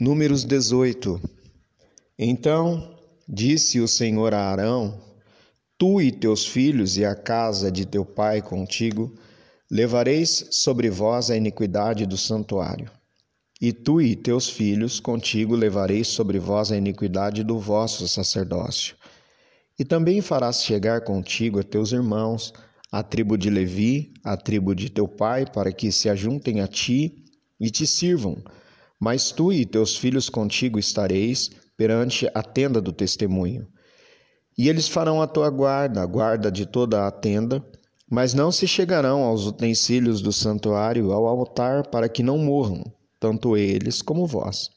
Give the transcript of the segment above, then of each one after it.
Números 18 Então disse o Senhor a Arão: Tu e teus filhos e a casa de teu pai contigo levareis sobre vós a iniquidade do santuário. E tu e teus filhos contigo levareis sobre vós a iniquidade do vosso sacerdócio. E também farás chegar contigo a teus irmãos, a tribo de Levi, a tribo de teu pai, para que se ajuntem a ti e te sirvam mas tu e teus filhos contigo estareis perante a tenda do testemunho. E eles farão a tua guarda, a guarda de toda a tenda, mas não se chegarão aos utensílios do santuário, ao altar, para que não morram, tanto eles como vós.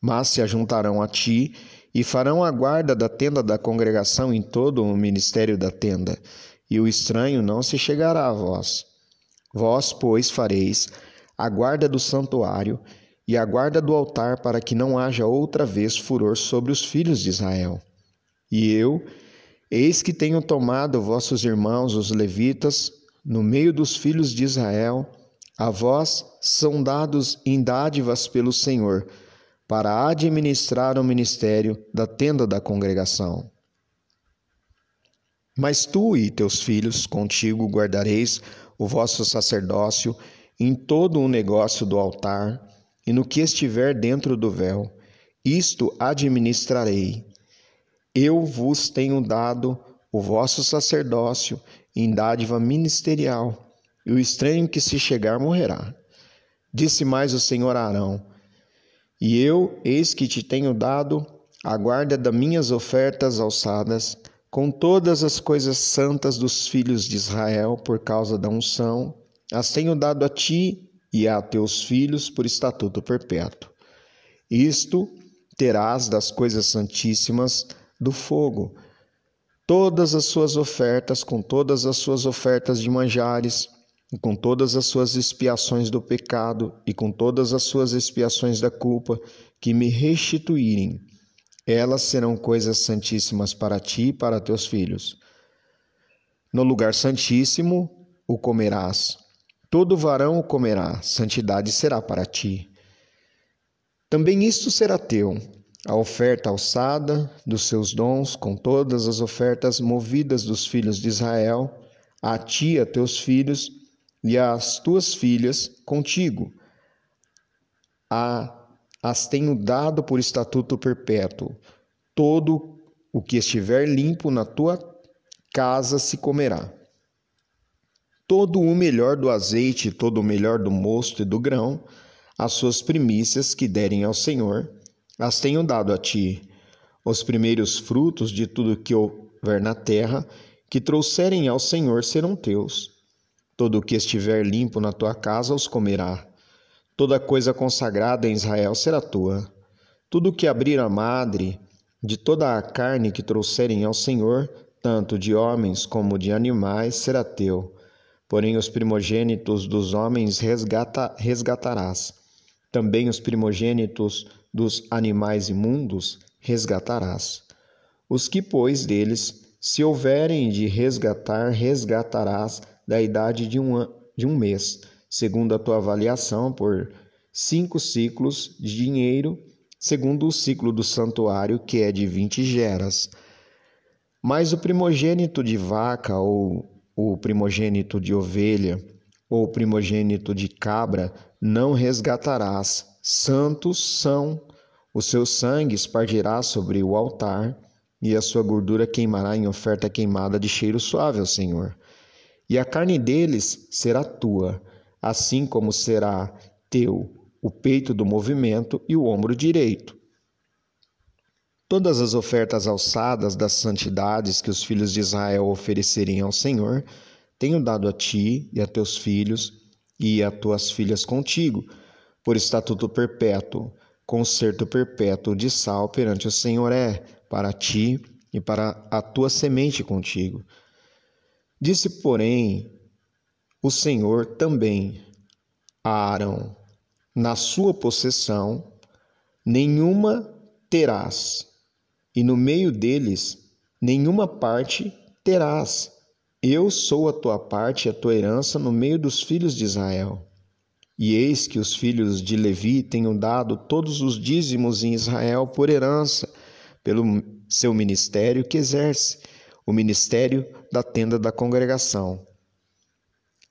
Mas se ajuntarão a ti e farão a guarda da tenda da congregação em todo o ministério da tenda, e o estranho não se chegará a vós. Vós, pois, fareis a guarda do santuário, e a guarda do altar para que não haja outra vez furor sobre os filhos de Israel. E eu, eis que tenho tomado vossos irmãos, os levitas, no meio dos filhos de Israel, a vós são dados em dádivas pelo Senhor, para administrar o ministério da tenda da congregação. Mas tu e teus filhos contigo guardareis o vosso sacerdócio em todo o negócio do altar, e no que estiver dentro do véu, isto administrarei. Eu vos tenho dado o vosso sacerdócio em dádiva ministerial, e o estranho que se chegar morrerá. Disse mais o Senhor a Arão: E eu, eis que te tenho dado a guarda das minhas ofertas alçadas, com todas as coisas santas dos filhos de Israel, por causa da unção, as tenho dado a ti e a teus filhos por estatuto perpétuo. Isto terás das coisas santíssimas do fogo, todas as suas ofertas, com todas as suas ofertas de manjares, e com todas as suas expiações do pecado, e com todas as suas expiações da culpa, que me restituírem. Elas serão coisas santíssimas para ti e para teus filhos. No lugar santíssimo o comerás, Todo varão o comerá, santidade será para ti. Também isto será teu, a oferta alçada dos seus dons, com todas as ofertas movidas dos filhos de Israel, a ti, a teus filhos e às tuas filhas contigo. A, as tenho dado por estatuto perpétuo. Todo o que estiver limpo na tua casa se comerá. Todo o melhor do azeite, todo o melhor do mosto e do grão, as suas primícias que derem ao Senhor, as tenho dado a ti. Os primeiros frutos de tudo que houver na terra, que trouxerem ao Senhor, serão teus. Todo o que estiver limpo na tua casa os comerá. Toda coisa consagrada em Israel será tua. Tudo que abrir a madre, de toda a carne que trouxerem ao Senhor, tanto de homens como de animais, será teu Porém, os primogênitos dos homens resgata, resgatarás. Também os primogênitos dos animais imundos resgatarás. Os que, pois, deles se houverem de resgatar, resgatarás da idade de um, de um mês, segundo a tua avaliação, por cinco ciclos de dinheiro, segundo o ciclo do santuário, que é de vinte geras. Mas o primogênito de vaca ou o primogênito de ovelha ou primogênito de cabra não resgatarás. Santos são. O seu sangue espargirá sobre o altar, e a sua gordura queimará em oferta queimada de cheiro suave ao Senhor. E a carne deles será tua, assim como será teu o peito do movimento e o ombro direito. Todas as ofertas alçadas das santidades que os filhos de Israel oferecerem ao Senhor, tenho dado a ti e a teus filhos e a tuas filhas contigo, por estatuto perpétuo, concerto perpétuo de sal perante o Senhor é, para ti e para a tua semente contigo. Disse, porém, o Senhor também a Arão: Na sua possessão nenhuma terás e no meio deles nenhuma parte terás. Eu sou a tua parte e a tua herança no meio dos filhos de Israel. E eis que os filhos de Levi tenham dado todos os dízimos em Israel por herança, pelo seu ministério que exerce, o ministério da tenda da congregação.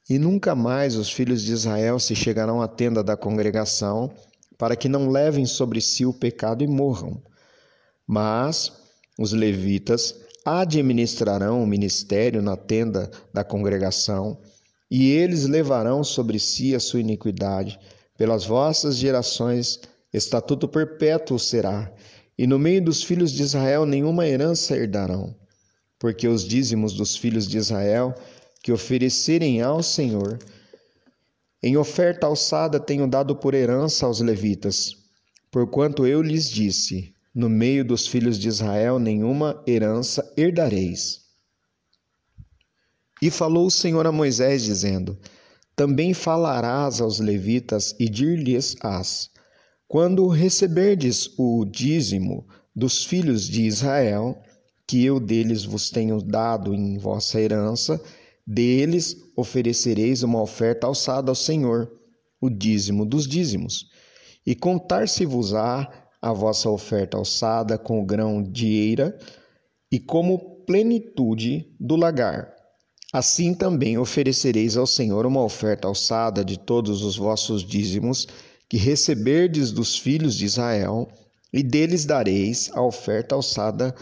E nunca mais os filhos de Israel se chegarão à tenda da congregação, para que não levem sobre si o pecado e morram. Mas os levitas administrarão o ministério na tenda da congregação, e eles levarão sobre si a sua iniquidade. Pelas vossas gerações, estatuto perpétuo será, e no meio dos filhos de Israel nenhuma herança herdarão. Porque os dízimos dos filhos de Israel que oferecerem ao Senhor, em oferta alçada tenho dado por herança aos levitas, porquanto eu lhes disse: no meio dos filhos de Israel nenhuma herança herdareis. E falou o Senhor a Moisés, dizendo: Também falarás aos levitas e dir-lhes-ás: Quando receberdes o dízimo dos filhos de Israel, que eu deles vos tenho dado em vossa herança, deles oferecereis uma oferta alçada ao Senhor, o dízimo dos dízimos. E contar-se-vos-á a vossa oferta alçada com o grão de eira e como plenitude do lagar. Assim também oferecereis ao Senhor uma oferta alçada de todos os vossos dízimos que receberdes dos filhos de Israel, e deles dareis a oferta alçada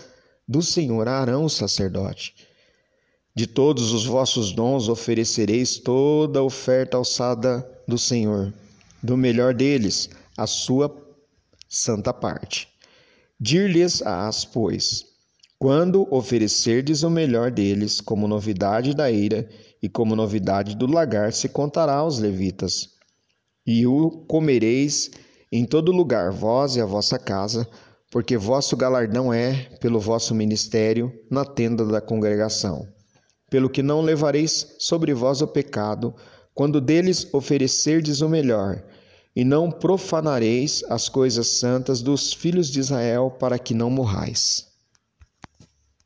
do Senhor a Arão, o sacerdote. De todos os vossos dons oferecereis toda a oferta alçada do Senhor, do melhor deles, a sua santa parte. Dir-lhes-ás, pois, quando oferecerdes o melhor deles, como novidade da eira e como novidade do lagar, se contará aos levitas. E o comereis em todo lugar, vós e a vossa casa, porque vosso galardão é pelo vosso ministério na tenda da congregação. Pelo que não levareis sobre vós o pecado, quando deles oferecerdes o melhor, e não profanareis as coisas santas dos filhos de Israel, para que não morrais.